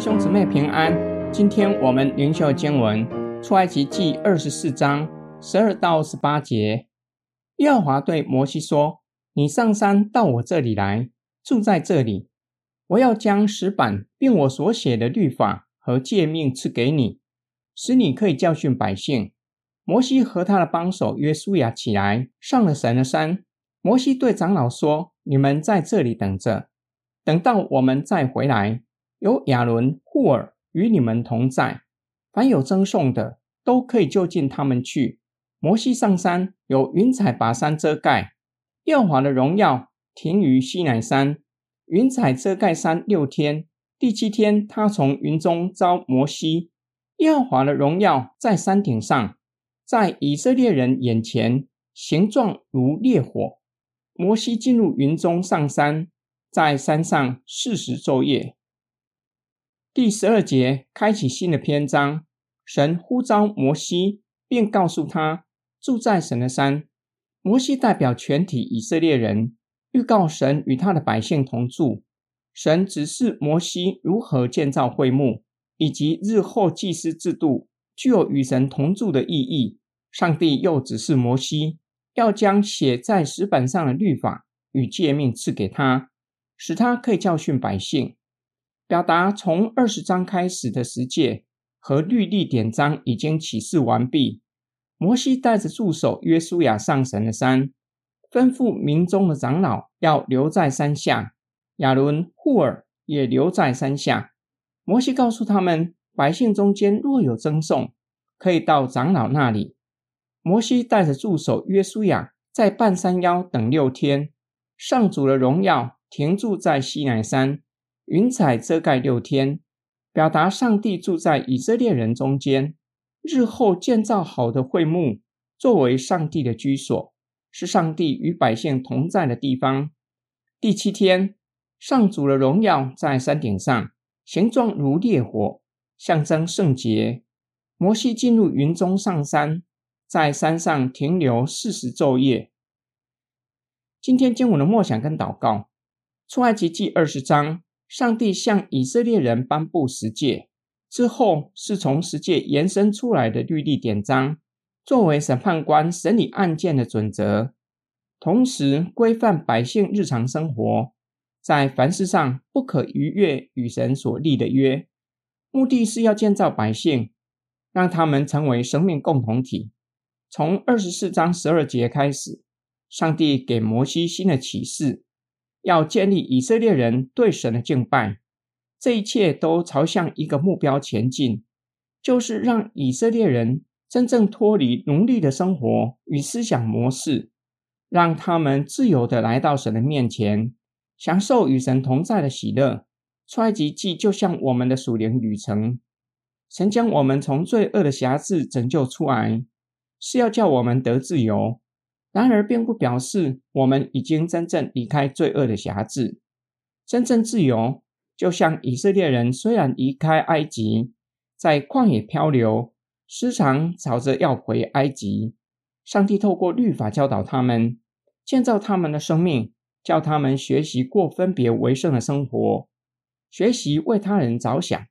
兄姊妹平安。今天我们灵修经文出埃及记二十四章十二到十八节。耶和华对摩西说：“你上山到我这里来，住在这里。我要将石板并我所写的律法和诫命赐给你，使你可以教训百姓。”摩西和他的帮手约书亚起来，上了神的山。摩西对长老说：“你们在这里等着，等到我们再回来，有亚伦、户珥与你们同在。凡有争讼的，都可以就近他们去。”摩西上山，有云彩把山遮盖。耀华的荣耀停于西乃山，云彩遮盖山六天。第七天，他从云中召摩西。耀华的荣耀在山顶上。在以色列人眼前，形状如烈火。摩西进入云中上山，在山上四十昼夜。第十二节开启新的篇章，神呼召摩西，并告诉他住在神的山。摩西代表全体以色列人，预告神与他的百姓同住。神指示摩西如何建造会幕，以及日后祭司制度具有与神同住的意义。上帝又指示摩西，要将写在石板上的律法与诫命赐给他，使他可以教训百姓。表达从二十章开始的十诫和律例典章已经启示完毕。摩西带着助手约书亚上神的山，吩咐民中的长老要留在山下，亚伦、户珥也留在山下。摩西告诉他们，百姓中间若有争讼，可以到长老那里。摩西带着助手约书亚在半山腰等六天，上主的荣耀停驻在西乃山，云彩遮盖六天，表达上帝住在以色列人中间。日后建造好的会幕，作为上帝的居所，是上帝与百姓同在的地方。第七天，上主的荣耀在山顶上，形状如烈火，象征圣洁。摩西进入云中上山。在山上停留四十昼夜。今天经文的默想跟祷告，出埃及记二十章，上帝向以色列人颁布十诫之后，是从十诫延伸出来的律例典章，作为审判官审理案件的准则，同时规范百姓日常生活，在凡事上不可逾越与神所立的约，目的是要建造百姓，让他们成为生命共同体。从二十四章十二节开始，上帝给摩西新的启示，要建立以色列人对神的敬拜。这一切都朝向一个目标前进，就是让以色列人真正脱离奴隶的生活与思想模式，让他们自由地来到神的面前，享受与神同在的喜乐。出埃及记就像我们的属灵旅程，神将我们从罪恶的辖制拯救出来。是要叫我们得自由，然而并不表示我们已经真正离开罪恶的辖制。真正自由，就像以色列人虽然离开埃及，在旷野漂流，时常吵着要回埃及。上帝透过律法教导他们，建造他们的生命，叫他们学习过分别为圣的生活，学习为他人着想。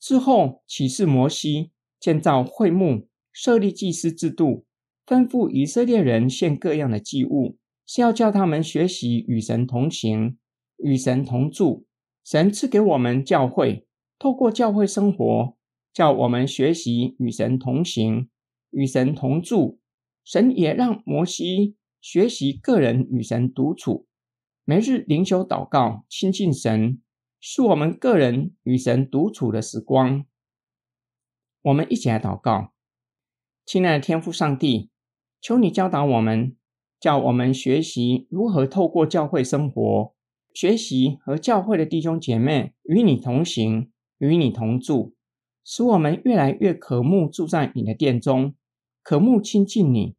之后启示摩西建造会幕。设立祭司制度，吩咐以色列人献各样的祭物，是要叫他们学习与神同行、与神同住。神赐给我们教会，透过教会生活，叫我们学习与神同行、与神同住。神也让摩西学习个人与神独处，每日灵修祷告、亲近神，是我们个人与神独处的时光。我们一起来祷告。亲爱的天父上帝，求你教导我们，叫我们学习如何透过教会生活，学习和教会的弟兄姐妹与你同行，与你同住，使我们越来越渴慕住在你的殿中，渴慕亲近你，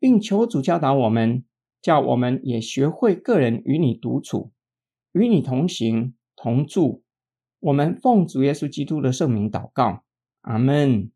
并求主教导我们，叫我们也学会个人与你独处，与你同行同住。我们奉主耶稣基督的圣名祷告，阿门。